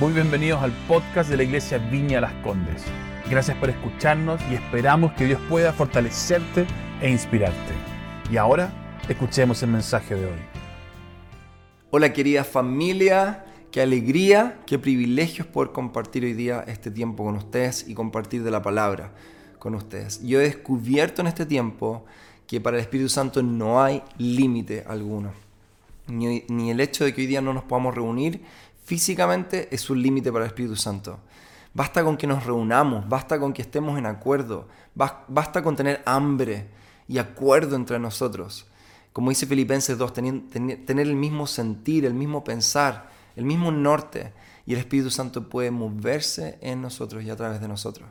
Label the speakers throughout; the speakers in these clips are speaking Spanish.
Speaker 1: Muy bienvenidos al podcast de la Iglesia Viña Las Condes. Gracias por escucharnos y esperamos que Dios pueda fortalecerte e inspirarte. Y ahora, escuchemos el mensaje de hoy.
Speaker 2: Hola querida familia, qué alegría, qué privilegio es poder compartir hoy día este tiempo con ustedes y compartir de la palabra con ustedes. Yo he descubierto en este tiempo que para el Espíritu Santo no hay límite alguno. Ni, ni el hecho de que hoy día no nos podamos reunir físicamente es un límite para el Espíritu Santo. Basta con que nos reunamos, basta con que estemos en acuerdo, basta con tener hambre y acuerdo entre nosotros. Como dice Filipenses 2, tener el mismo sentir, el mismo pensar, el mismo norte. Y el Espíritu Santo puede moverse en nosotros y a través de nosotros.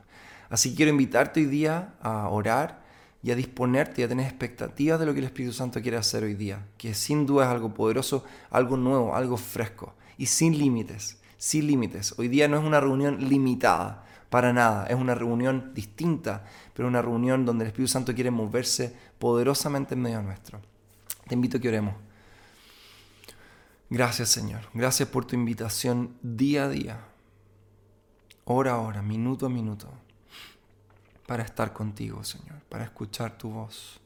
Speaker 2: Así quiero invitarte hoy día a orar y a disponerte y a tener expectativas de lo que el Espíritu Santo quiere hacer hoy día. Que sin duda es algo poderoso, algo nuevo, algo fresco y sin límites, sin límites. Hoy día no es una reunión limitada, para nada, es una reunión distinta, pero una reunión donde el Espíritu Santo quiere moverse poderosamente en medio nuestro. Te invito a que oremos. Gracias Señor, gracias por tu invitación día a día, hora a hora, minuto a minuto, para estar contigo Señor, para escuchar tu voz.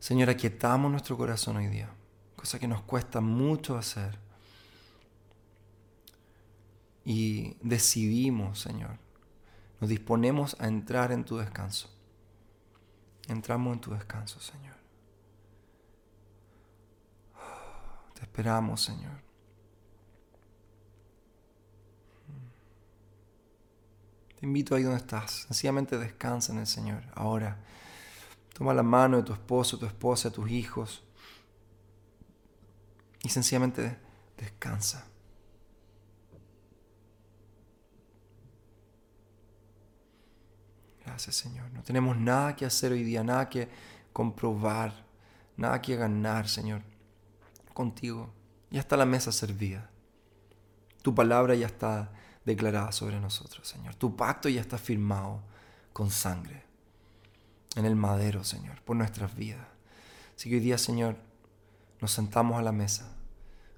Speaker 2: Señor, aquietamos nuestro corazón hoy día, cosa que nos cuesta mucho hacer y decidimos, Señor, nos disponemos a entrar en tu descanso. Entramos en tu descanso, Señor. Te esperamos, Señor. Te invito ahí donde estás. Sencillamente descansa en el Señor. Ahora, toma la mano de tu esposo, tu esposa, tus hijos. Y sencillamente descansa. Gracias, Señor. No tenemos nada que hacer hoy día, nada que comprobar, nada que ganar, Señor. Contigo ya está la mesa servida. Tu palabra ya está declarada sobre nosotros, Señor. Tu pacto ya está firmado con sangre en el madero, Señor, por nuestras vidas. Así que hoy día, Señor, nos sentamos a la mesa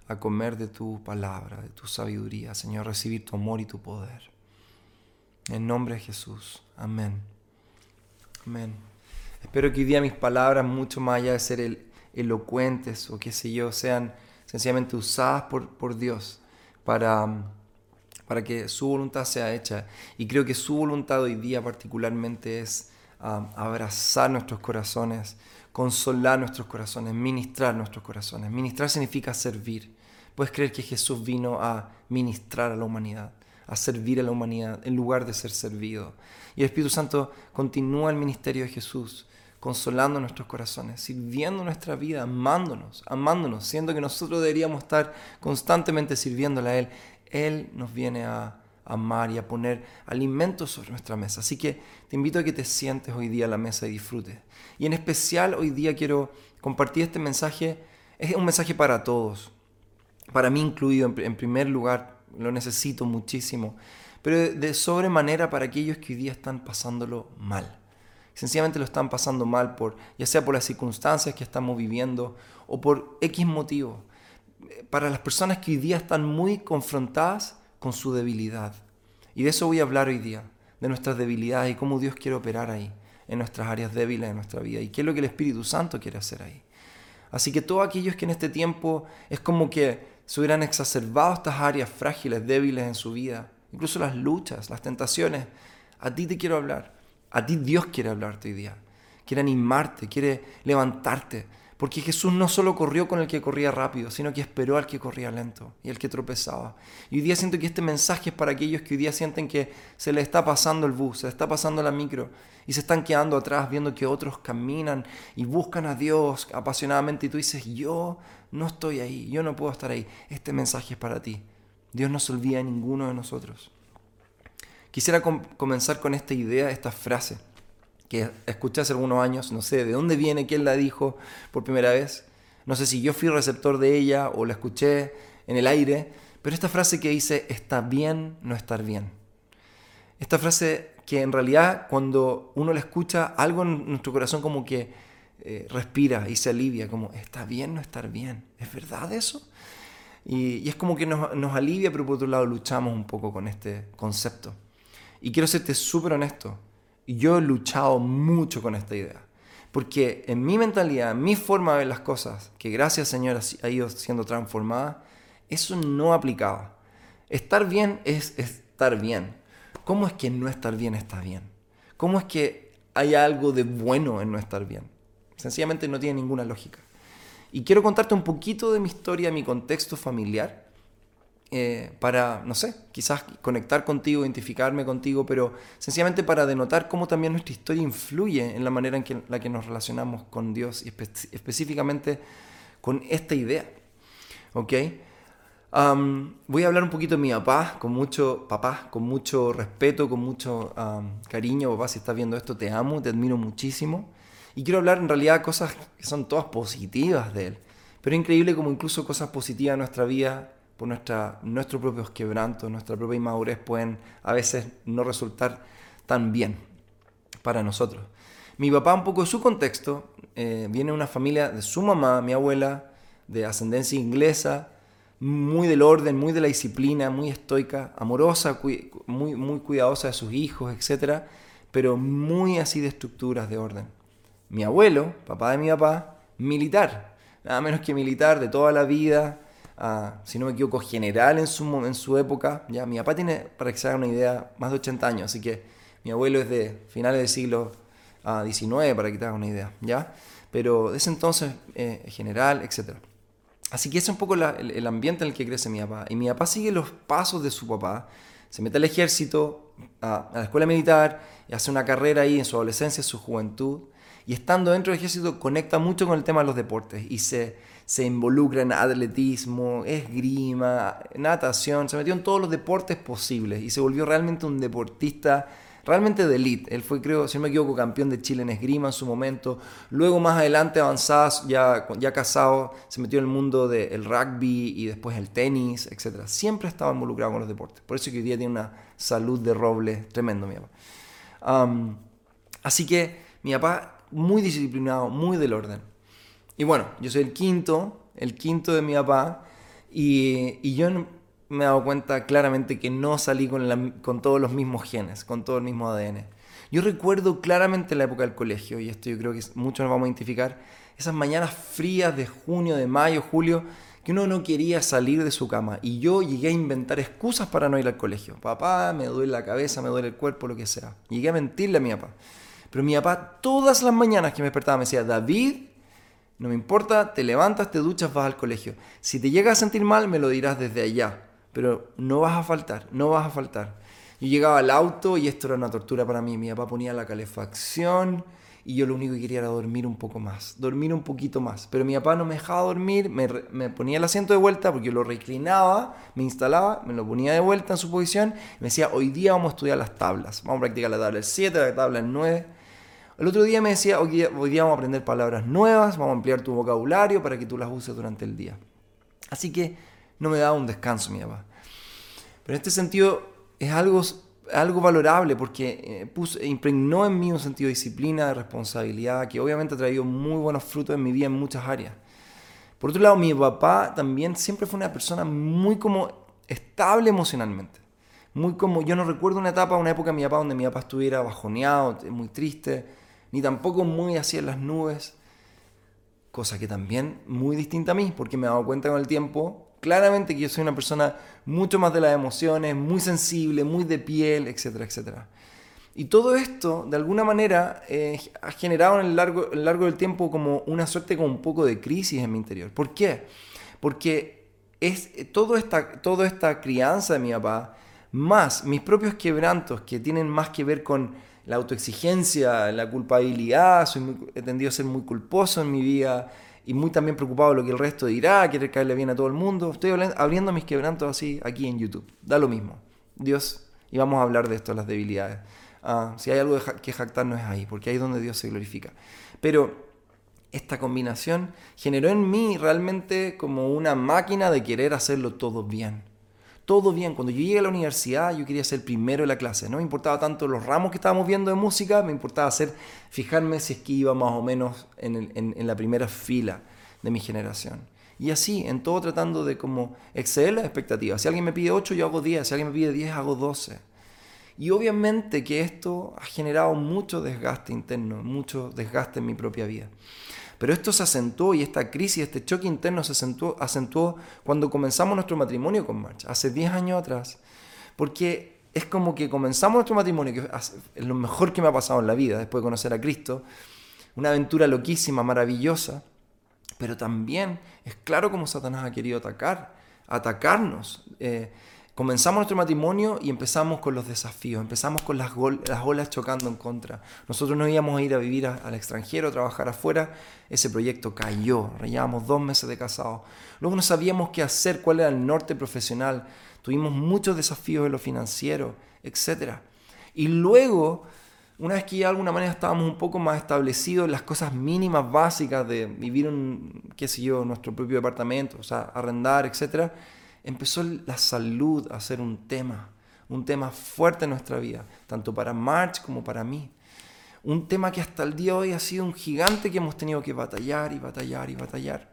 Speaker 2: a comer de tu palabra, de tu sabiduría, Señor, recibir tu amor y tu poder. En nombre de Jesús. Amén. Amén. Espero que hoy día mis palabras, mucho más allá de ser elocuentes o qué sé yo, sean sencillamente usadas por, Dios para, para que su voluntad sea hecha. Y creo que su voluntad hoy día particularmente es um, abrazar nuestros corazones, consolar nuestros corazones, ministrar nuestros corazones. Ministrar significa servir. Puedes creer que Jesús vino a ministrar a la humanidad a servir a la humanidad en lugar de ser servido. Y el Espíritu Santo continúa el ministerio de Jesús, consolando nuestros corazones, sirviendo nuestra vida, amándonos, amándonos, siendo que nosotros deberíamos estar constantemente sirviéndole a Él. Él nos viene a amar y a poner alimentos sobre nuestra mesa. Así que te invito a que te sientes hoy día a la mesa y disfrutes. Y en especial hoy día quiero compartir este mensaje. Es un mensaje para todos, para mí incluido en primer lugar, lo necesito muchísimo, pero de sobremanera para aquellos que hoy día están pasándolo mal. Sencillamente lo están pasando mal por, ya sea por las circunstancias que estamos viviendo o por X motivo. Para las personas que hoy día están muy confrontadas con su debilidad. Y de eso voy a hablar hoy día, de nuestras debilidades y cómo Dios quiere operar ahí, en nuestras áreas débiles de nuestra vida y qué es lo que el Espíritu Santo quiere hacer ahí. Así que todos aquellos que en este tiempo es como que se hubieran exacerbado estas áreas frágiles, débiles en su vida, incluso las luchas, las tentaciones, a ti te quiero hablar. A ti Dios quiere hablarte hoy día. Quiere animarte, quiere levantarte. Porque Jesús no solo corrió con el que corría rápido, sino que esperó al que corría lento y al que tropezaba. Y hoy día siento que este mensaje es para aquellos que hoy día sienten que se les está pasando el bus, se les está pasando la micro y se están quedando atrás viendo que otros caminan y buscan a Dios apasionadamente y tú dices, yo no estoy ahí, yo no puedo estar ahí. Este mensaje es para ti. Dios no se olvida de ninguno de nosotros. Quisiera comenzar con esta idea, esta frase que escuché hace algunos años, no sé de dónde viene, quién la dijo por primera vez, no sé si yo fui receptor de ella o la escuché en el aire, pero esta frase que dice, está bien no estar bien. Esta frase que en realidad cuando uno la escucha, algo en nuestro corazón como que eh, respira y se alivia, como, está bien no estar bien. ¿Es verdad eso? Y, es como que nos, nos, alivia, pero por otro lado luchamos un poco con este concepto. Y quiero serte súper honesto. Yo he luchado mucho con esta idea. Porque en mi mentalidad, en mi forma de ver las cosas, que gracias Señor ha ido siendo transformada, eso no aplicaba. Estar bien es estar bien. ¿Cómo es que no estar bien está bien? ¿Cómo es que hay algo de bueno en no estar bien? Sencillamente no tiene ninguna lógica. Y quiero contarte un poquito de mi historia, mi contexto familiar, eh, para, no sé, quizás conectar contigo, identificarme contigo, pero sencillamente para denotar cómo también nuestra historia influye en la manera en que, la que nos relacionamos con Dios y específicamente con esta idea. ¿Ok? voy a hablar un poquito de mi papá, con mucho, papá, con mucho respeto, con mucho cariño. Papá, si estás viendo esto, te amo, te admiro muchísimo. Y quiero hablar en realidad cosas que son todas positivas de él. Pero es increíble como incluso cosas positivas en nuestra vida, por nuestra, nuestros propios quebrantos, nuestra propia inmadurez, pueden a veces no resultar tan bien para nosotros. Mi papá, un poco de su contexto, eh, viene de una familia de su mamá, mi abuela, de ascendencia inglesa, muy del orden, muy de la disciplina, muy estoica, amorosa, muy, muy cuidadosa de sus hijos, etc. Pero muy así de estructuras, de orden. Mi abuelo, papá de mi papá, militar, nada menos que militar de toda la vida, ah, si no me equivoco, general en su, en su época. ¿ya? Mi papá tiene, para que se haga una idea, más de 80 años, así que mi abuelo es de finales del siglo XIX, ah, para que te una idea. ¿ya? Pero de ese entonces, eh, general, etcétera. Así que ese es un poco el, ambiente en el que crece mi papá. Y mi papá sigue los pasos de su papá. Se mete al ejército, a, la escuela militar, y hace una carrera ahí en su adolescencia, en su juventud. Y estando dentro del ejército conecta mucho con el tema de los deportes y se, se involucra en atletismo, esgrima, natación, se metió en todos los deportes posibles y se volvió realmente un deportista realmente de elite. Él fue, creo, si no me equivoco, campeón de Chile en esgrima en su momento. Luego, más adelante, avanzado, ya, ya casado, se metió en el mundo del rugby y después el tenis, etc. Siempre estaba involucrado con los deportes. Por eso que hoy día tiene una salud de roble tremendo, mi papá. así que mi papá, muy disciplinado, muy del orden. Y bueno, yo soy el quinto, el quinto de mi papá. Y, yo me he dado cuenta claramente que no salí con, con todos los mismos genes, con todo el mismo ADN. Yo recuerdo claramente la época del colegio, y esto yo creo que muchos nos vamos a identificar, esas mañanas frías de junio, de mayo, julio, que uno no quería salir de su cama. Y yo llegué a inventar excusas para no ir al colegio. Papá, me duele la cabeza, me duele el cuerpo, lo que sea. Llegué a mentirle a mi papá. Pero mi papá todas las mañanas que me despertaba me decía, David, no me importa, te levantas, te duchas, vas al colegio. Si te llegas a sentir mal, me lo dirás desde allá pero no vas a faltar, no vas a faltar. Yo llegaba al auto y esto era una tortura para mí. Mi papá ponía la calefacción y yo lo único que quería era dormir un poco más, dormir un poquito más. Pero mi papá no me dejaba dormir, me, ponía el asiento de vuelta porque yo lo reclinaba, me instalaba, me lo ponía de vuelta en su posición y me decía, hoy día vamos a estudiar las tablas, vamos a practicar la tabla 7, la tabla 9. El otro día me decía, hoy día, vamos a aprender palabras nuevas, vamos a ampliar tu vocabulario para que tú las uses durante el día. Así que no me daba un descanso mi papá. Pero en este sentido es algo, algo valorable porque eh, impregnó en mí un sentido de disciplina, de responsabilidad, que obviamente ha traído muy buenos frutos en mi vida en muchas áreas. Por otro lado, mi papá también siempre fue una persona muy como estable emocionalmente. Muy como, yo no recuerdo una etapa, una época en mi papá donde mi papá estuviera bajoneado, muy triste, ni tampoco muy en las nubes. Cosa que también muy distinta a mí, porque me he dado cuenta con el tiempo claramente que yo soy una persona mucho más de las emociones, muy sensible, muy de piel, etcétera, etcétera. Y todo esto, de alguna manera, eh, ha generado en el largo, largo del tiempo como una suerte como un poco de crisis en mi interior. ¿Por qué? Porque es todo esta, toda esta crianza de mi papá, más mis propios quebrantos que tienen más que ver con la autoexigencia, la culpabilidad, soy he tendido a ser muy culposo en mi vida, y muy también preocupado de lo que el resto dirá, querer caerle bien a todo el mundo. Estoy abriendo mis quebrantos así aquí en YouTube. Da lo mismo. Dios, y vamos a hablar de esto, las debilidades. Ah, si hay algo que jactarnos es ahí, porque ahí es donde Dios se glorifica. Pero esta combinación generó en mí realmente como una máquina de querer hacerlo todo bien todo bien. Cuando yo llegué a la universidad, yo quería ser primero de la clase. No me importaba tanto los ramos que estábamos viendo de música, me importaba hacer, fijarme si es que iba más o menos en, la primera fila de mi generación. Y así, en todo tratando de como exceder las expectativas. Si alguien me pide 8, yo hago 10. Si alguien me pide 10, hago 12. Y obviamente que esto ha generado mucho desgaste interno, mucho desgaste en mi propia vida. Pero esto se acentuó y esta crisis, este choque interno se acentuó, cuando comenzamos nuestro matrimonio con March, hace 10 años atrás. Porque es como que comenzamos nuestro matrimonio, que es lo mejor que me ha pasado en la vida después de conocer a Cristo, una aventura loquísima, maravillosa, pero también es claro cómo Satanás ha querido atacar, atacarnos. Eh, comenzamos nuestro matrimonio y empezamos con los desafíos, empezamos con las, las olas chocando en contra. Nosotros no íbamos a ir a vivir al extranjero, a trabajar afuera, ese proyecto cayó, llevábamos dos meses de casados. Luego no sabíamos qué hacer, cuál era el norte profesional, tuvimos muchos desafíos en lo financiero, etc. Y luego, una vez que de alguna manera estábamos un poco más establecidos las cosas mínimas básicas de vivir en, qué sé yo, nuestro propio departamento, o sea, arrendar, etcétera, empezó la salud a ser un tema, un tema fuerte en nuestra vida, tanto para March como para mí. Un tema que hasta el día de hoy ha sido un gigante que hemos tenido que batallar y batallar y batallar.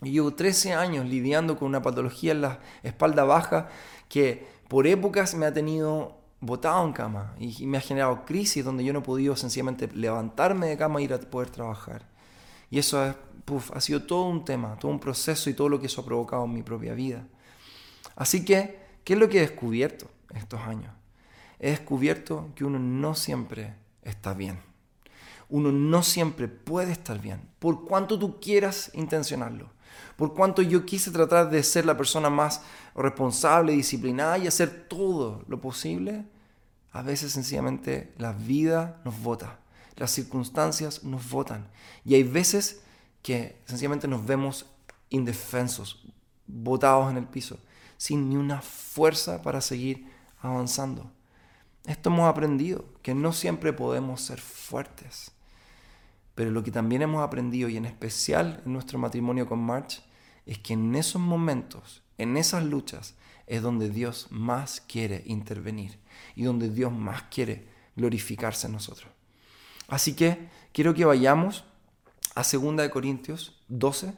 Speaker 2: Y llevo 13 años lidiando con una patología en la espalda baja que por épocas me ha tenido botado en cama y, me ha generado crisis donde yo no he podido sencillamente levantarme de cama e ir a poder trabajar. Y eso ha sido todo un tema, todo un proceso y todo lo que eso ha provocado en mi propia vida. Así que, ¿qué es lo que he descubierto estos años? He descubierto que uno no siempre está bien. Uno no siempre puede estar bien, por cuanto tú quieras intencionarlo. Por cuanto yo quise tratar de ser la persona más responsable, disciplinada y hacer todo lo posible, a veces sencillamente la vida nos vota, las circunstancias nos votan. Y hay veces que sencillamente nos vemos indefensos, botados en el piso sin ni una fuerza para seguir avanzando. Esto hemos aprendido, que no siempre podemos ser fuertes. Pero lo que también hemos aprendido, y en especial en nuestro matrimonio con March, es que en esos momentos, en esas luchas, es donde Dios más quiere intervenir y donde Dios más quiere glorificarse en nosotros. Así que quiero que vayamos a 2 Corintios 12,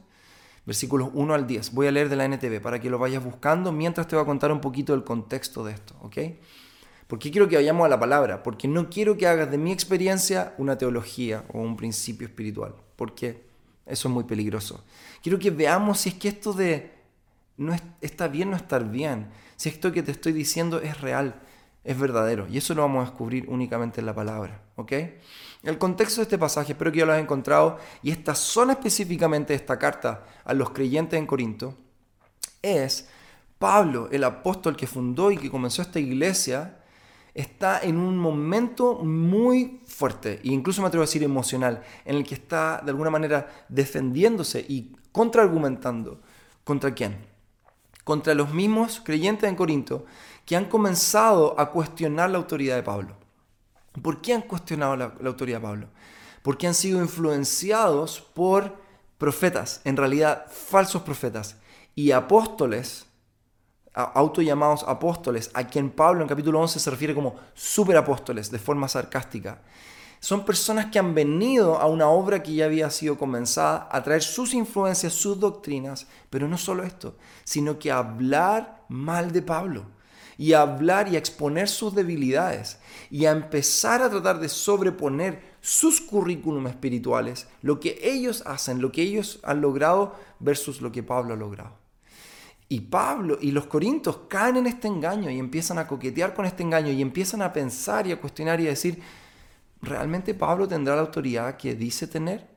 Speaker 2: versículos 1 al 10. Voy a leer de la NTV para que lo vayas buscando mientras te voy a contar un poquito del contexto de esto, ¿ok? ¿Por qué quiero que vayamos a la palabra? Porque no quiero que hagas de mi experiencia una teología o un principio espiritual, porque eso es muy peligroso. Quiero que veamos si es que esto de no está bien no estar bien, si esto que te estoy diciendo es real, es verdadero. Y eso lo vamos a descubrir únicamente en la palabra. ¿ok? El contexto de este pasaje, espero que ya lo hayas encontrado, y esta zona específicamente de esta carta a los creyentes en Corinto, es Pablo, el apóstol que fundó y que comenzó esta iglesia, está en un momento muy fuerte, e incluso me atrevo a decir emocional, en el que está de alguna manera defendiéndose y contraargumentando. ¿Contra quién? Contra los mismos creyentes en Corinto que han comenzado a cuestionar la autoridad de Pablo. ¿Por qué han cuestionado la, autoridad de Pablo? Porque han sido influenciados por profetas, en realidad falsos profetas, y apóstoles, autollamados apóstoles, a quien Pablo en capítulo 11 se refiere como superapóstoles de forma sarcástica. Son personas que han venido a una obra que ya había sido comenzada a traer sus influencias, sus doctrinas, pero no solo esto, sino que a hablar mal de Pablo y a hablar y a exponer sus debilidades y a empezar a tratar de sobreponer sus currículum espirituales, lo que ellos hacen, lo que ellos han logrado versus lo que Pablo ha logrado. Y Pablo y los corintios caen en este engaño y empiezan a coquetear con este engaño y empiezan a pensar y a cuestionar y a decir, ¿realmente Pablo tendrá la autoridad que dice tener?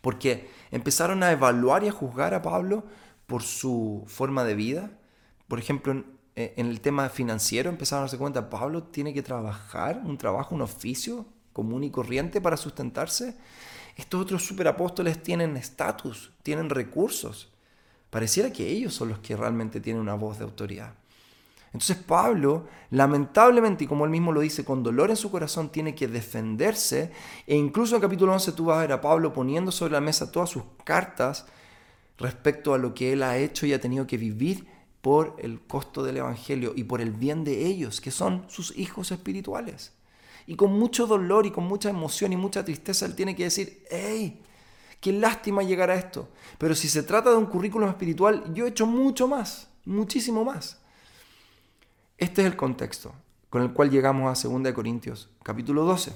Speaker 2: Porque empezaron a evaluar y a juzgar a Pablo por su forma de vida. Por ejemplo, en el tema financiero empezaron a darse cuenta, Pablo tiene que trabajar, un trabajo, un oficio común y corriente para sustentarse. Estos otros superapóstoles tienen estatus, tienen recursos. Pareciera que ellos son los que realmente tienen una voz de autoridad. Entonces Pablo, lamentablemente, y como él mismo lo dice, con dolor en su corazón, tiene que defenderse. E incluso en capítulo 11 tú vas a ver a Pablo poniendo sobre la mesa todas sus cartas respecto a lo que él ha hecho y ha tenido que vivir por el costo del Evangelio y por el bien de ellos, que son sus hijos espirituales. Y con mucho dolor y con mucha emoción y mucha tristeza, Él tiene que decir, hey, Qué lástima llegar a esto. Pero si se trata de un currículum espiritual, yo he hecho mucho más, muchísimo más. Este es el contexto con el cual llegamos a 2 Corintios, capítulo 12.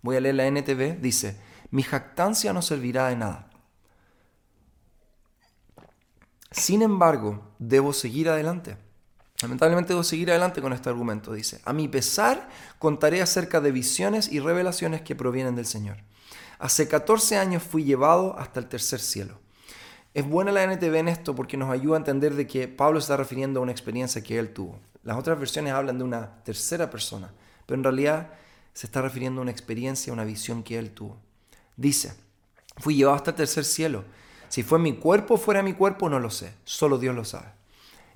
Speaker 2: Voy a leer la NTV, dice, mi jactancia no servirá de nada. Sin embargo, debo seguir adelante. Lamentablemente debo seguir adelante con este argumento, dice. A mi pesar, contaré acerca de visiones y revelaciones que provienen del Señor. Hace 14 años fui llevado hasta el tercer cielo. Es buena la NTV en esto porque nos ayuda a entender de que Pablo está refiriendo a una experiencia que él tuvo. Las otras versiones hablan de una tercera persona, pero en realidad se está refiriendo a una experiencia, a una visión que él tuvo. Dice, fui llevado hasta el tercer cielo. Si fue mi cuerpo o fuera mi cuerpo, no lo sé. Solo Dios lo sabe.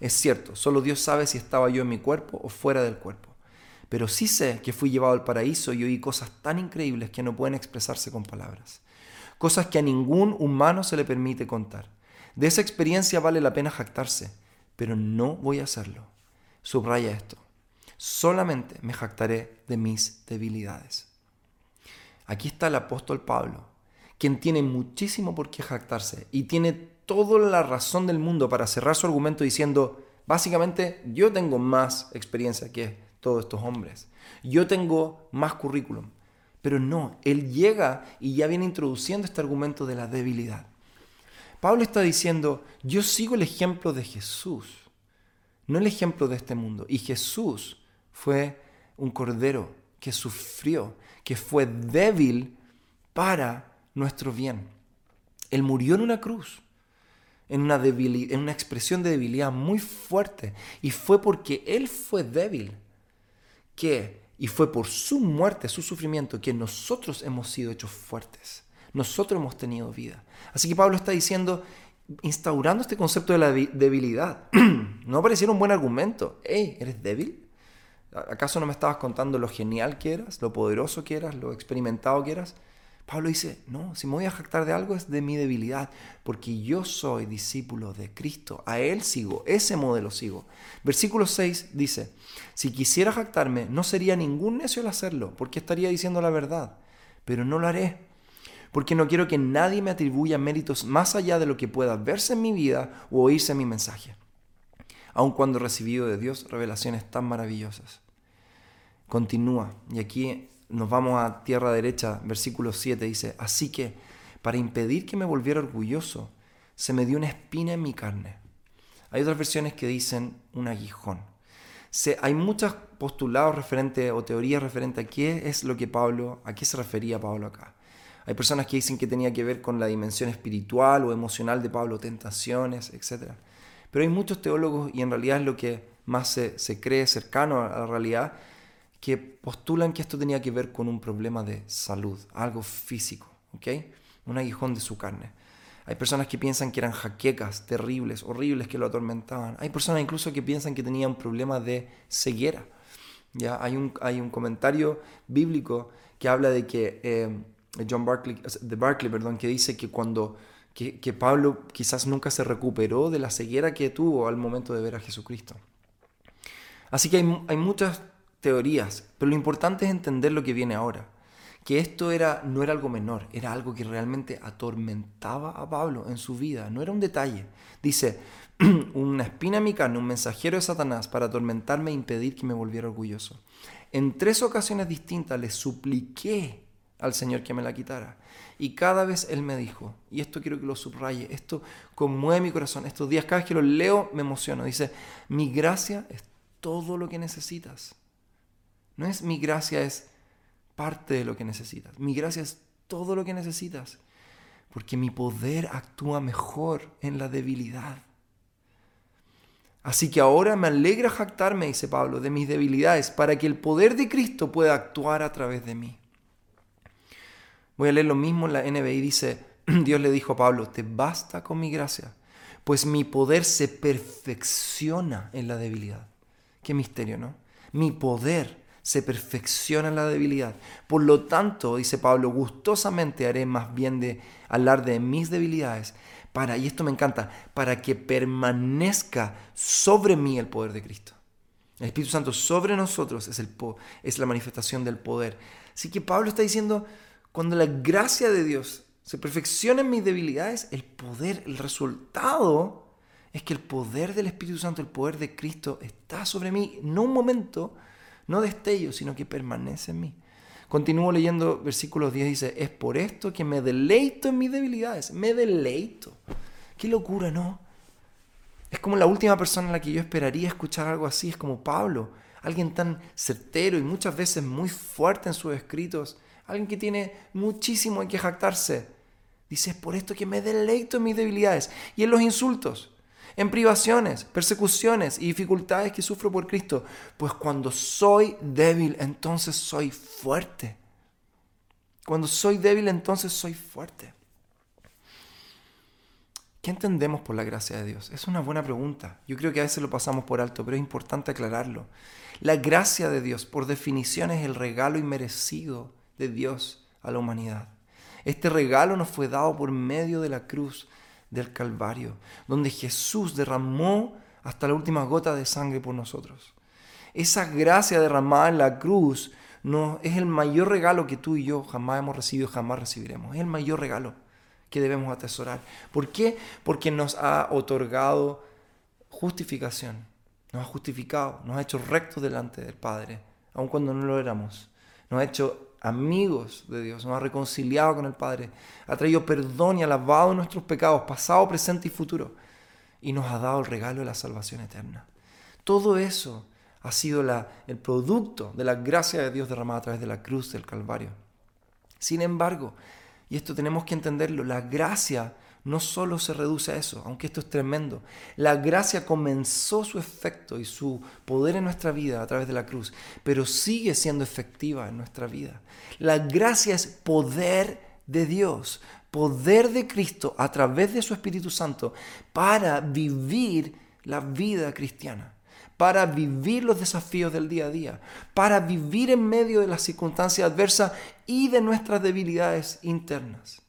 Speaker 2: Es cierto, solo Dios sabe si estaba yo en mi cuerpo o fuera del cuerpo. Pero sí sé que fui llevado al paraíso y oí cosas tan increíbles que no pueden expresarse con palabras. Cosas que a ningún humano se le permite contar. De esa experiencia vale la pena jactarse, pero no voy a hacerlo. Subraya esto. Solamente me jactaré de mis debilidades. Aquí está el apóstol Pablo, quien tiene muchísimo por qué jactarse y tiene toda la razón del mundo para cerrar su argumento diciendo, básicamente, yo tengo más experiencia que todos estos hombres. Yo tengo más currículum. Pero no, él llega y ya viene introduciendo este argumento de la debilidad. Pablo está diciendo, yo sigo el ejemplo de Jesús, no el ejemplo de este mundo. Y Jesús fue un cordero que sufrió, que fue débil para nuestro bien. Él murió en una cruz, en una, en una expresión de debilidad muy fuerte. Y fue porque Él fue débil que, y fue por su muerte, su sufrimiento, que nosotros hemos sido hechos fuertes. Nosotros hemos tenido vida. Así que Pablo está diciendo, instaurando este concepto de la debilidad. no pareciera un buen argumento. Hey, ¿eres débil? ¿Acaso no me estabas contando lo genial que eras, lo poderoso que eras, lo experimentado que eras? Pablo dice, no, si me voy a jactar de algo es de mi debilidad, porque yo soy discípulo de Cristo, a Él sigo, ese modelo sigo. Versículo 6 dice, si quisiera jactarme, no sería ningún necio el hacerlo, porque estaría diciendo la verdad, pero no lo haré, porque no quiero que nadie me atribuya méritos más allá de lo que pueda verse en mi vida o oírse en mi mensaje, aun cuando he recibido de Dios revelaciones tan maravillosas. Continúa, y aquí nos vamos a tierra derecha, versículo 7 dice, así que para impedir que me volviera orgulloso, se me dio una espina en mi carne. Hay otras versiones que dicen un aguijón. Se, hay muchos postulados referentes o teorías referentes a qué es lo que Pablo, a qué se refería Pablo acá. Hay personas que dicen que tenía que ver con la dimensión espiritual o emocional de Pablo, tentaciones, etc. Pero hay muchos teólogos y en realidad es lo que más se, se cree cercano a la realidad, que postulan que esto tenía que ver con un problema de salud, algo físico, ¿ok? Un aguijón de su carne. Hay personas que piensan que eran jaquecas terribles, horribles que lo atormentaban. Hay personas incluso que piensan que tenía un problema de ceguera. ¿ya? Hay, un, hay un comentario bíblico que habla de que eh, John Barclay, de Barclay, perdón, que dice que cuando que, Pablo quizás nunca se recuperó de la ceguera que tuvo al momento de ver a Jesucristo. Así que hay, hay muchas teorías, pero lo importante es entender lo que viene ahora. Que esto era, no era algo menor, era algo que realmente atormentaba a Pablo en su vida, no era un detalle. Dice, una espina en mi un mensajero de Satanás para atormentarme e impedir que me volviera orgulloso. En tres ocasiones distintas le supliqué al Señor que me la quitara. Y cada vez Él me dijo, y esto quiero que lo subraye, esto conmueve mi corazón, estos días cada vez que lo leo me emociono, dice, mi gracia es todo lo que necesitas. No es mi gracia, es parte de lo que necesitas. Mi gracia es todo lo que necesitas. Porque mi poder actúa mejor en la debilidad. Así que ahora me alegra jactarme, dice Pablo, de mis debilidades, para que el poder de Cristo pueda actuar a través de mí. Voy a leer lo mismo en la NBI, dice, Dios le dijo a Pablo, te basta con mi gracia, pues mi poder se perfecciona en la debilidad. Qué misterio, ¿no? Mi poder se perfecciona la debilidad. Por lo tanto, dice Pablo, gustosamente haré más bien de hablar de mis debilidades, para, y esto me encanta, para que permanezca sobre mí el poder de Cristo. El Espíritu Santo sobre nosotros es, el, es la manifestación del poder. Así que Pablo está diciendo, cuando la gracia de Dios se perfecciona en mis debilidades, el poder, el resultado es que el poder del Espíritu Santo, el poder de Cristo está sobre mí, no un momento, no destello, sino que permanece en mí. Continúo leyendo versículos 10, dice, es por esto que me deleito en mis debilidades, me deleito. Qué locura, ¿no? Es como la última persona en la que yo esperaría escuchar algo así, es como Pablo, alguien tan certero y muchas veces muy fuerte en sus escritos, alguien que tiene muchísimo en que jactarse. Dice, es por esto que me deleito en mis debilidades y en los insultos, en privaciones, persecuciones y dificultades que sufro por Cristo. Pues cuando soy débil, entonces soy fuerte. Cuando soy débil, entonces soy fuerte. ¿Qué entendemos por la gracia de Dios? Es una buena pregunta. Yo creo que a veces lo pasamos por alto, pero es importante aclararlo. La gracia de Dios, por definición, es el regalo inmerecido de Dios a la humanidad. Este regalo nos fue dado por medio de la cruz del Calvario, donde Jesús derramó hasta la última gota de sangre por nosotros. Esa gracia derramada en la cruz no, es el mayor regalo que tú y yo jamás hemos recibido, jamás recibiremos. Es el mayor regalo que debemos atesorar. ¿Por qué? Porque nos ha otorgado justificación, nos ha justificado, nos ha hecho rectos delante del Padre, aun cuando no lo éramos. Nos ha hecho amigos de Dios, nos ha reconciliado con el Padre, ha traído perdón y ha lavado nuestros pecados, pasado, presente y futuro, y nos ha dado el regalo de la salvación eterna. Todo eso ha sido la, el producto de la gracia de Dios derramada a través de la cruz del Calvario. Sin embargo, y esto tenemos que entenderlo, la gracia no solo se reduce a eso, aunque esto es tremendo. La gracia comenzó su efecto y su poder en nuestra vida a través de la cruz, pero sigue siendo efectiva en nuestra vida. La gracia es poder de Dios, poder de Cristo a través de su Espíritu Santo para vivir la vida cristiana para vivir los desafíos del día a día, para vivir en medio de las circunstancias adversas y de nuestras debilidades internas.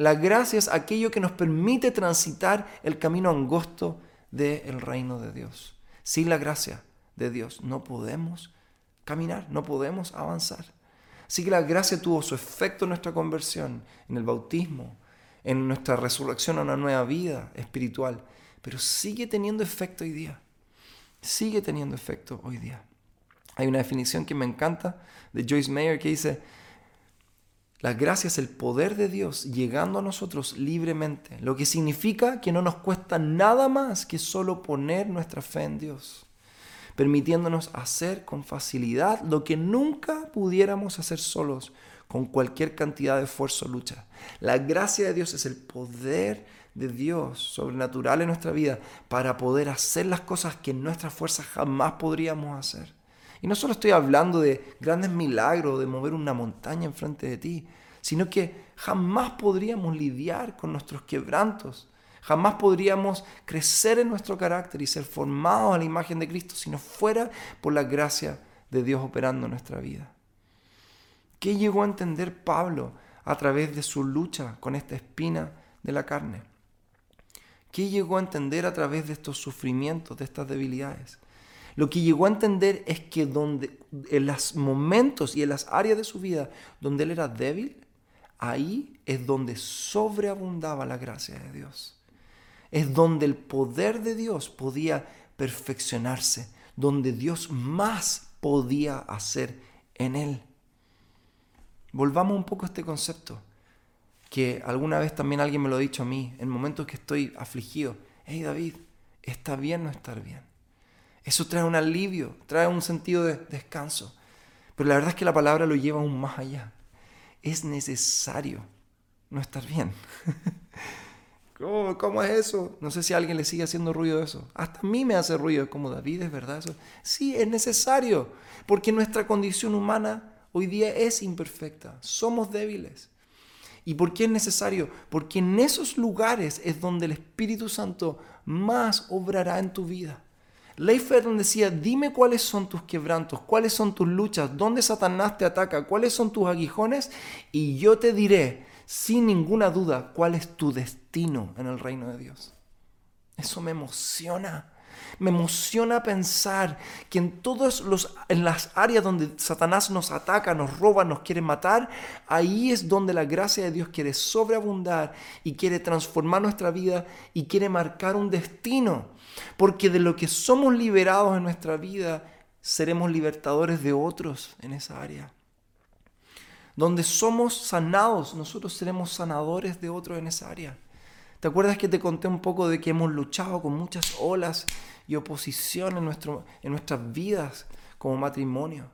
Speaker 2: La gracia es aquello que nos permite transitar el camino angosto del reino de Dios. Sin la gracia de Dios no podemos caminar, no podemos avanzar. Así que la gracia tuvo su efecto en nuestra conversión, en el bautismo, en nuestra resurrección a una nueva vida espiritual, pero sigue teniendo efecto hoy día sigue teniendo efecto hoy día. Hay una definición que me encanta de Joyce Mayer que dice, la gracia es el poder de Dios llegando a nosotros libremente, lo que significa que no nos cuesta nada más que solo poner nuestra fe en Dios, permitiéndonos hacer con facilidad lo que nunca pudiéramos hacer solos con cualquier cantidad de esfuerzo o lucha. La gracia de Dios es el poder de Dios sobrenatural en nuestra vida para poder hacer las cosas que en nuestras fuerzas jamás podríamos hacer. Y no solo estoy hablando de grandes milagros, de mover una montaña enfrente de ti, sino que jamás podríamos lidiar con nuestros quebrantos, jamás podríamos crecer en nuestro carácter y ser formados a la imagen de Cristo si no fuera por la gracia de Dios operando en nuestra vida. ¿Qué llegó a entender Pablo a través de su lucha con esta espina de la carne? ¿Qué llegó a entender a través de estos sufrimientos, de estas debilidades? Lo que llegó a entender es que donde, en los momentos y en las áreas de su vida donde él era débil, ahí es donde sobreabundaba la gracia de Dios. Es donde el poder de Dios podía perfeccionarse, donde Dios más podía hacer en él. Volvamos un poco a este concepto que alguna vez también alguien me lo ha dicho a mí, en momentos que estoy afligido, hey David, está bien no estar bien. Eso trae un alivio, trae un sentido de descanso. Pero la verdad es que la palabra lo lleva aún más allá. Es necesario no estar bien. ¿Cómo, es eso? No sé si alguien le sigue haciendo ruido eso. Hasta a mí me hace ruido, como David, ¿es verdad eso? Sí, es necesario, porque nuestra condición humana hoy día es imperfecta. Somos débiles. ¿Y por qué es necesario? Porque en esos lugares es donde el Espíritu Santo más obrará en tu vida. Leifert decía, dime cuáles son tus quebrantos, cuáles son tus luchas, dónde Satanás te ataca, cuáles son tus aguijones, y yo te diré, sin ninguna duda, cuál es tu destino en el reino de Dios. Eso me emociona, Me emociona pensar que en todas las áreas donde Satanás nos ataca, nos roba, nos quiere matar, ahí es donde la gracia de Dios quiere sobreabundar y quiere transformar nuestra vida y quiere marcar un destino. Porque de lo que somos liberados en nuestra vida, seremos libertadores de otros en esa área. Donde somos sanados, nosotros seremos sanadores de otros en esa área. ¿Te acuerdas que te conté un poco de que hemos luchado con muchas olas y oposición en, nuestro, en nuestras vidas como matrimonio?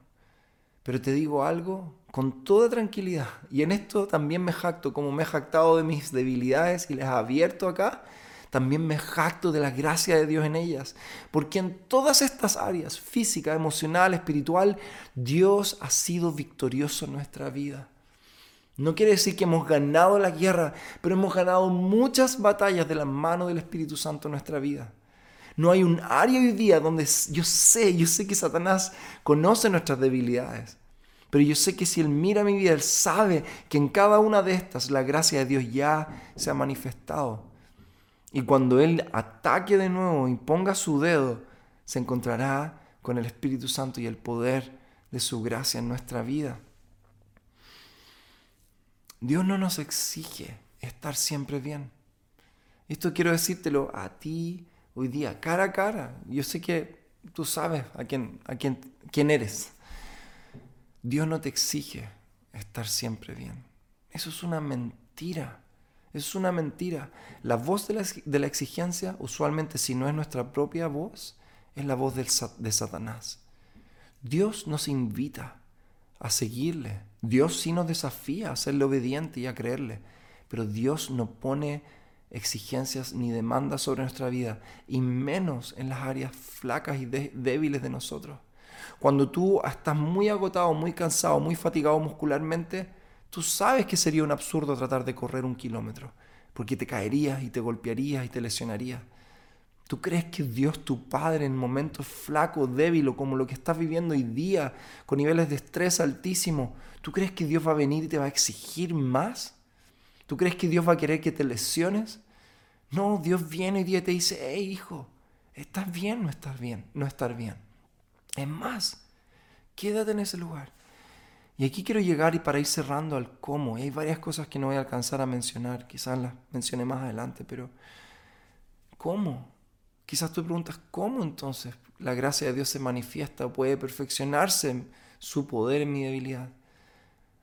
Speaker 2: Pero te digo algo con toda tranquilidad, y en esto también me jacto, como me he jactado de mis debilidades y les abierto acá, también me jacto de la gracia de Dios en ellas. Porque en todas estas áreas, física, emocional, espiritual, Dios ha sido victorioso en nuestra vida. No quiere decir que hemos ganado la guerra, pero hemos ganado muchas batallas de la mano del Espíritu Santo en nuestra vida. No hay un área hoy día donde yo sé, yo sé que Satanás conoce nuestras debilidades. Pero yo sé que si Él mira mi vida, Él sabe que en cada una de estas la gracia de Dios ya se ha manifestado. Y cuando Él ataque de nuevo y ponga su dedo, se encontrará con el Espíritu Santo y el poder de su gracia en nuestra vida. Dios no nos exige estar siempre bien. Esto quiero decírtelo a ti hoy día, cara a cara. Yo sé que tú sabes a quién, a quién, quién eres. Dios no te exige estar siempre bien. Eso es una mentira. Es una mentira. La voz de la, de la, exigencia, usualmente si no es nuestra propia voz, es la voz de Satanás. Dios nos invita a seguirle. Dios sí nos desafía a serle obediente y a creerle, pero Dios no pone exigencias ni demandas sobre nuestra vida, y menos en las áreas flacas y débiles de nosotros. Cuando tú estás muy agotado, muy cansado, muy fatigado muscularmente, tú sabes que sería un absurdo tratar de correr un kilómetro, porque te caerías y te golpearías y te lesionarías. ¿Tú crees que Dios, tu Padre, en momentos flacos, débiles, como lo que estás viviendo hoy día, con niveles de estrés altísimos, ¿tú crees que Dios va a venir y te va a exigir más? ¿Tú crees que Dios va a querer que te lesiones? No, Dios viene hoy día y te dice, hey hijo, ¿estás bien no estás bien? No estar bien. Es más, quédate en ese lugar. Y aquí quiero llegar y para ir cerrando al cómo. Hay varias cosas que no voy a alcanzar a mencionar, quizás las mencione más adelante, pero ¿cómo? Quizás tú preguntas, ¿cómo entonces la gracia de Dios se manifiesta puede perfeccionarse su poder en mi debilidad?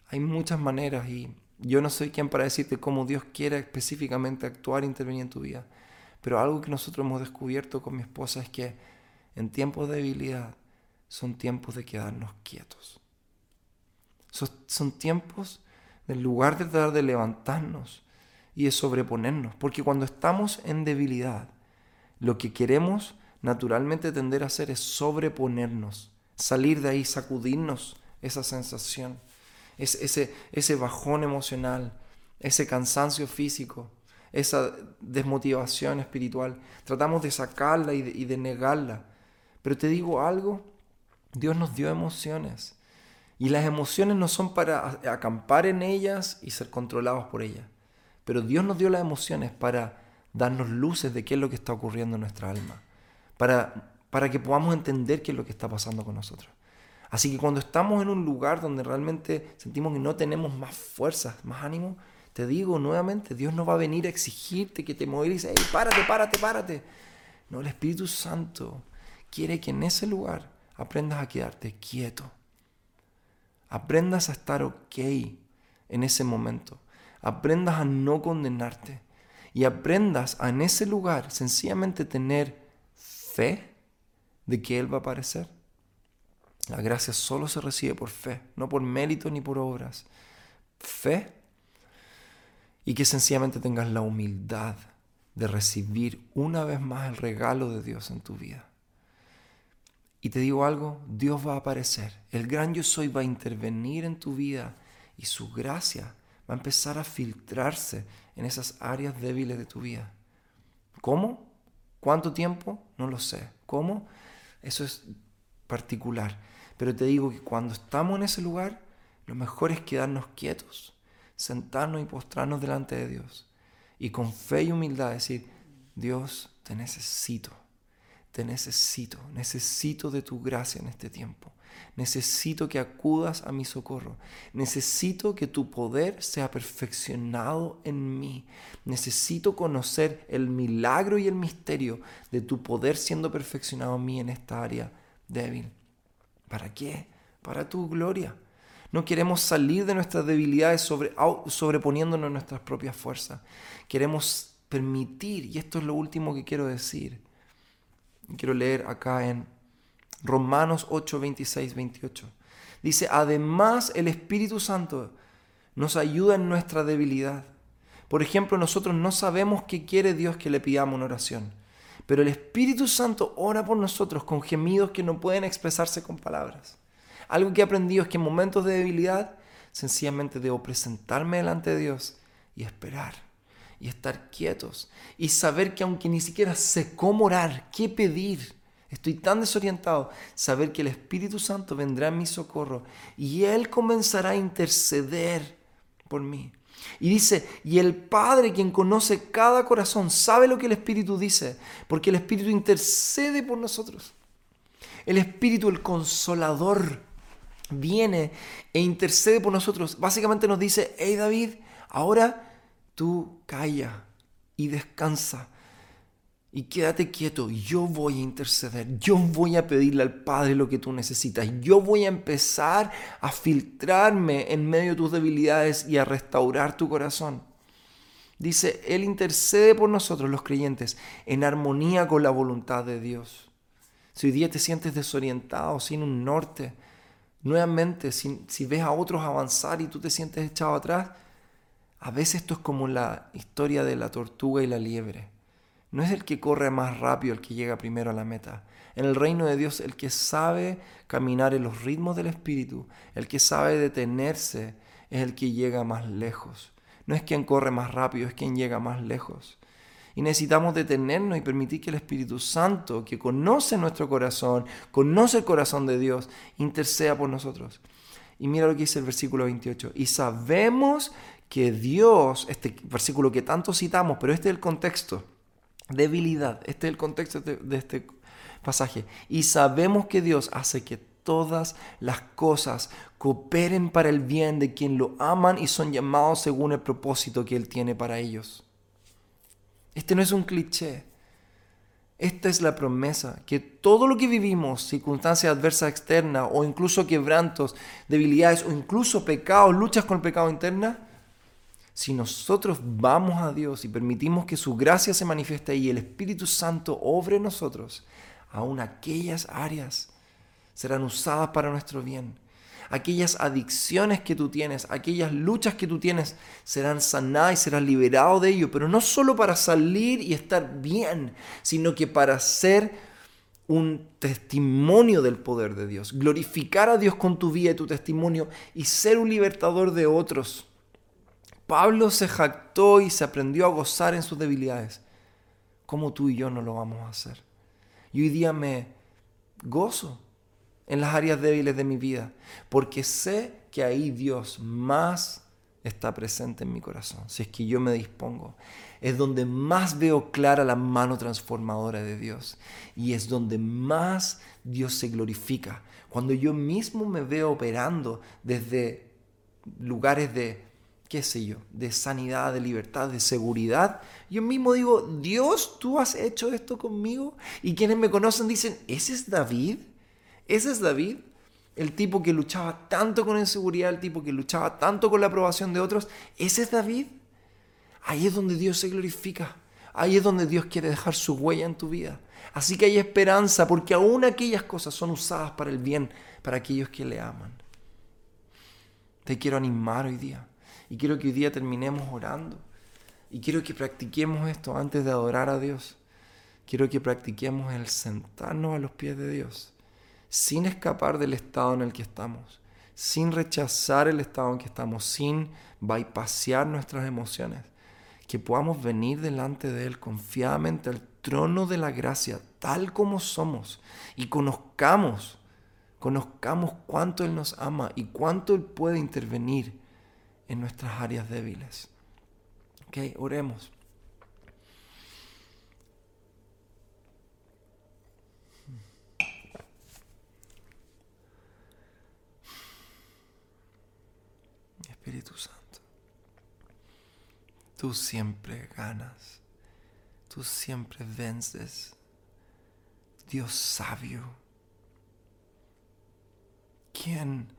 Speaker 2: Hay muchas maneras y yo no soy quien para decirte cómo Dios quiere específicamente actuar e intervenir en tu vida. Pero algo que nosotros hemos descubierto con mi esposa es que en tiempos de debilidad son tiempos de quedarnos quietos. Son, tiempos del lugar de tratar de levantarnos y de sobreponernos. Porque cuando estamos en debilidad, lo que queremos naturalmente tender a hacer es sobreponernos, salir de ahí, sacudirnos esa sensación, ese, ese bajón emocional, ese cansancio físico, esa desmotivación espiritual. Tratamos de sacarla y y de negarla. Pero te digo algo, Dios nos dio emociones. Y las emociones no son para acampar en ellas y ser controlados por ellas. Pero Dios nos dio las emociones para darnos luces de qué es lo que está ocurriendo en nuestra alma, para, para que podamos entender qué es lo que está pasando con nosotros. Así que cuando estamos en un lugar donde realmente sentimos que no tenemos más fuerzas, más ánimo, te digo nuevamente, Dios no va a venir a exigirte que te movilices, hey, párate, párate, párate. No, el Espíritu Santo quiere que en ese lugar aprendas a quedarte quieto. Aprendas a estar ok en ese momento. Aprendas a no condenarte y aprendas a en ese lugar sencillamente tener fe de que Él va a aparecer. La gracia solo se recibe por fe, no por mérito ni por obras. Fe y que sencillamente tengas la humildad de recibir una vez más el regalo de Dios en tu vida. Y te digo algo, Dios va a aparecer. El gran yo soy va a intervenir en tu vida y su gracia va a empezar a filtrarse en esas áreas débiles de tu vida. ¿Cómo? ¿Cuánto tiempo? No lo sé. ¿Cómo? Eso es particular. Pero te digo que cuando estamos en ese lugar, lo mejor es quedarnos quietos, sentarnos y postrarnos delante de Dios. Y con fe y humildad decir, Dios, te necesito. Te necesito, necesito de tu gracia en este tiempo. Necesito que acudas a mi socorro. Necesito que tu poder sea perfeccionado en mí. Necesito conocer el milagro y el misterio de tu poder siendo perfeccionado en mí en esta área débil. ¿Para qué? Para tu gloria. No queremos salir de nuestras debilidades sobre, sobreponiéndonos a nuestras propias fuerzas. Queremos permitir, y esto es lo último que quiero decir, quiero leer acá en Romanos 8, 26, 28. Dice, además el Espíritu Santo nos ayuda en nuestra debilidad. Por ejemplo, nosotros no sabemos qué quiere Dios que le pidamos una oración, pero el Espíritu Santo ora por nosotros con gemidos que no pueden expresarse con palabras. Algo que he aprendido es que en momentos de debilidad, sencillamente debo presentarme delante de Dios y esperar y estar quietos y saber que aunque ni siquiera sé cómo orar, qué pedir, estoy tan desorientado, saber que el Espíritu Santo vendrá en mi socorro y Él comenzará a interceder por mí. Y dice, y el Padre quien conoce cada corazón sabe lo que el Espíritu dice, porque el Espíritu intercede por nosotros. El Espíritu, el consolador, viene e intercede por nosotros. Básicamente nos dice, hey David, ahora tú calla y descansa y quédate quieto. Yo voy a interceder. Yo voy a pedirle al Padre lo que tú necesitas. Yo voy a empezar a filtrarme en medio de tus debilidades y a restaurar tu corazón. Dice, Él intercede por nosotros los creyentes en armonía con la voluntad de Dios. Si hoy día te sientes desorientado, sin un norte, nuevamente, si, si ves a otros avanzar y tú te sientes echado atrás, a veces esto es como la historia de la tortuga y la liebre. No es el que corre más rápido el que llega primero a la meta. En el reino de Dios, el que sabe caminar en los ritmos del Espíritu, el que sabe detenerse, es el que llega más lejos. No es quien corre más rápido, es quien llega más lejos. Y necesitamos detenernos y permitir que el Espíritu Santo, que conoce nuestro corazón, conoce el corazón de Dios, interceda por nosotros. Y mira lo que dice el versículo 28. Y sabemos que Dios, este versículo que tanto citamos, pero este es el contexto, debilidad, este es el contexto de, este pasaje. Y sabemos que Dios hace que todas las cosas cooperen para el bien de quien lo aman y son llamados según el propósito que Él tiene para ellos. Este no es un cliché. Esta es la promesa, que todo lo que vivimos, circunstancias adversas externas o incluso quebrantos, debilidades o incluso pecados, luchas con el pecado interna, si nosotros vamos a Dios y permitimos que su gracia se manifieste y el Espíritu Santo obre en nosotros, aún aquellas áreas serán usadas para nuestro bien. Aquellas adicciones que tú tienes, aquellas luchas que tú tienes, serán sanadas y serás liberado de ello, pero no solo para salir y estar bien, sino que para ser un testimonio del poder de Dios, glorificar a Dios con tu vida y tu testimonio y ser un libertador de otros. Pablo se jactó y se aprendió a gozar en sus debilidades. ¿Cómo tú y yo no lo vamos a hacer? Y hoy día me gozo en las áreas débiles de mi vida, porque sé que ahí Dios más está presente en mi corazón, si es que yo me dispongo. Es donde más veo clara la mano transformadora de Dios y es donde más Dios se glorifica. Cuando yo mismo me veo operando desde lugares de qué sé yo, de sanidad, de libertad, de seguridad. Yo mismo digo, Dios, tú has hecho esto conmigo. Y quienes me conocen dicen, ¿ese es David? ¿Ese es David? El tipo que luchaba tanto con inseguridad, el tipo que luchaba tanto con la aprobación de otros. ¿Ese es David? Ahí es donde Dios se glorifica. Ahí es donde Dios quiere dejar su huella en tu vida. Así que hay esperanza porque aún aquellas cosas son usadas para el bien, para aquellos que le aman. Te quiero animar hoy día y quiero que hoy día terminemos orando. Y quiero que practiquemos esto antes de adorar a Dios. Quiero que practiquemos el sentarnos a los pies de Dios, sin escapar del estado en el que estamos, sin rechazar el estado en que estamos, sin bypassar nuestras emociones. Que podamos venir delante de Él confiadamente al trono de la gracia, tal como somos, y conozcamos, conozcamos cuánto Él nos ama y cuánto Él puede intervenir en nuestras áreas débiles. Ok, oremos. Espíritu Santo, tú siempre ganas, tú siempre vences. Dios sabio, ¿quién?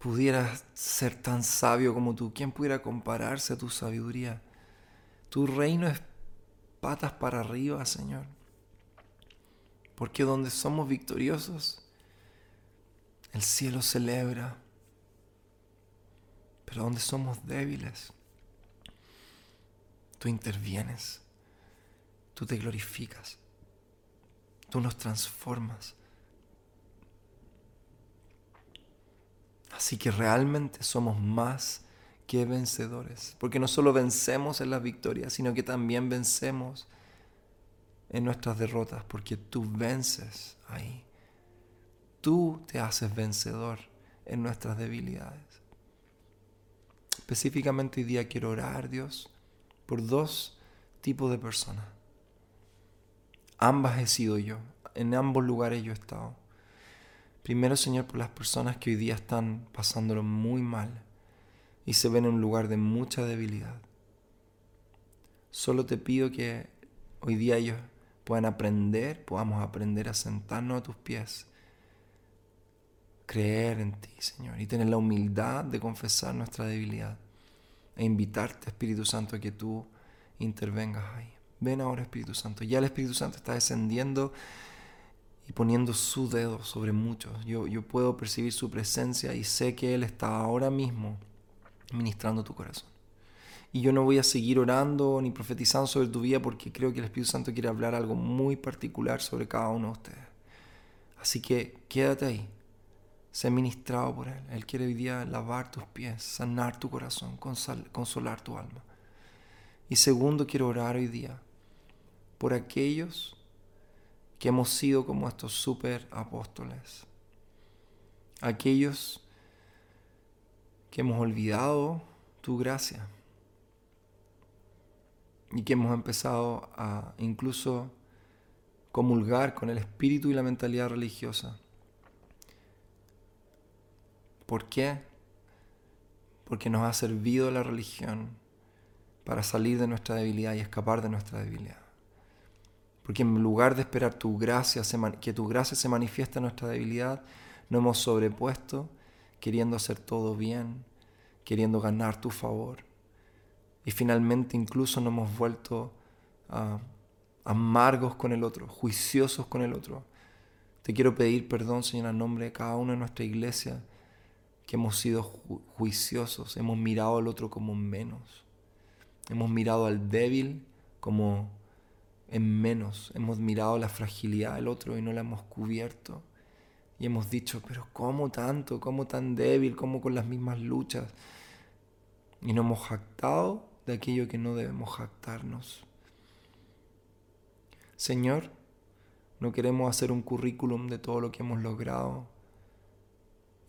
Speaker 2: Pudiera ser tan sabio como tú? ¿Quién pudiera compararse a tu sabiduría? Tu reino es patas para arriba, Señor. Porque donde somos victoriosos, el cielo celebra. Pero donde somos débiles, tú intervienes, tú te glorificas, tú nos transformas. Así que realmente somos más que vencedores, porque no solo vencemos en las victorias, sino que también vencemos en nuestras derrotas, porque tú vences ahí. Tú te haces vencedor en nuestras debilidades. Específicamente hoy día quiero orar, Dios, por dos tipos de personas. Ambas he sido yo, en ambos lugares yo he estado. Primero, Señor, por las personas que hoy día están pasándolo muy mal y se ven en un lugar de mucha debilidad. Solo te pido que hoy día ellos puedan aprender, podamos aprender a sentarnos a tus pies, creer en ti, Señor, y tener la humildad de confesar nuestra debilidad e invitarte, Espíritu Santo, a que tú intervengas ahí. Ven ahora, Espíritu Santo. Ya el Espíritu Santo está descendiendo y poniendo su dedo sobre muchos. Yo, yo puedo percibir su presencia y sé que Él está ahora mismo ministrando tu corazón. Y yo no voy a seguir orando ni profetizando sobre tu vida porque creo que el Espíritu Santo quiere hablar algo muy particular sobre cada uno de ustedes. Así que quédate ahí, sé ministrado por Él. Él quiere hoy día lavar tus pies, sanar tu corazón, consolar tu alma. Y segundo, quiero orar hoy día por aquellos que hemos sido como estos super apóstoles. Aquellos que hemos olvidado tu gracia y que hemos empezado a incluso comulgar con el espíritu y la mentalidad religiosa. ¿Por qué? Porque nos ha servido la religión para salir de nuestra debilidad y escapar de nuestra debilidad. Porque en lugar de esperar tu gracia, que tu gracia se manifieste en nuestra debilidad, no hemos sobrepuesto queriendo hacer todo bien, queriendo ganar tu favor. Y finalmente incluso nos hemos vuelto ah, amargos con el otro, juiciosos con el otro. Te quiero pedir perdón, Señor, en nombre de cada uno de nuestra iglesia, que hemos sido juiciosos, hemos mirado al otro como menos, hemos mirado al débil como en menos, hemos mirado la fragilidad del otro y no la hemos cubierto. Y hemos dicho, pero ¿cómo tanto? ¿Cómo tan débil? ¿Cómo con las mismas luchas? Y no hemos jactado de aquello que no debemos jactarnos. Señor, no queremos hacer un currículum de todo lo que hemos logrado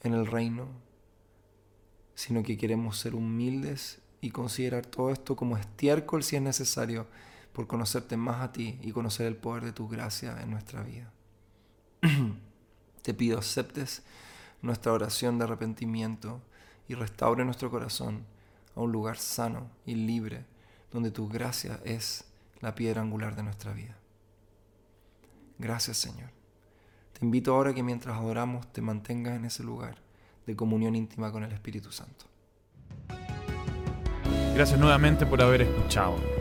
Speaker 2: en el reino, sino que queremos ser humildes y considerar todo esto como estiércol si es necesario por conocerte más a ti y conocer el poder de tu gracia en nuestra vida. Te pido aceptes nuestra oración de arrepentimiento y restaure nuestro corazón a un lugar sano y libre donde tu gracia es la piedra angular de nuestra vida. Gracias Señor. Te invito ahora que mientras adoramos te mantengas en ese lugar de comunión íntima con el Espíritu Santo.
Speaker 1: Gracias nuevamente por haber escuchado.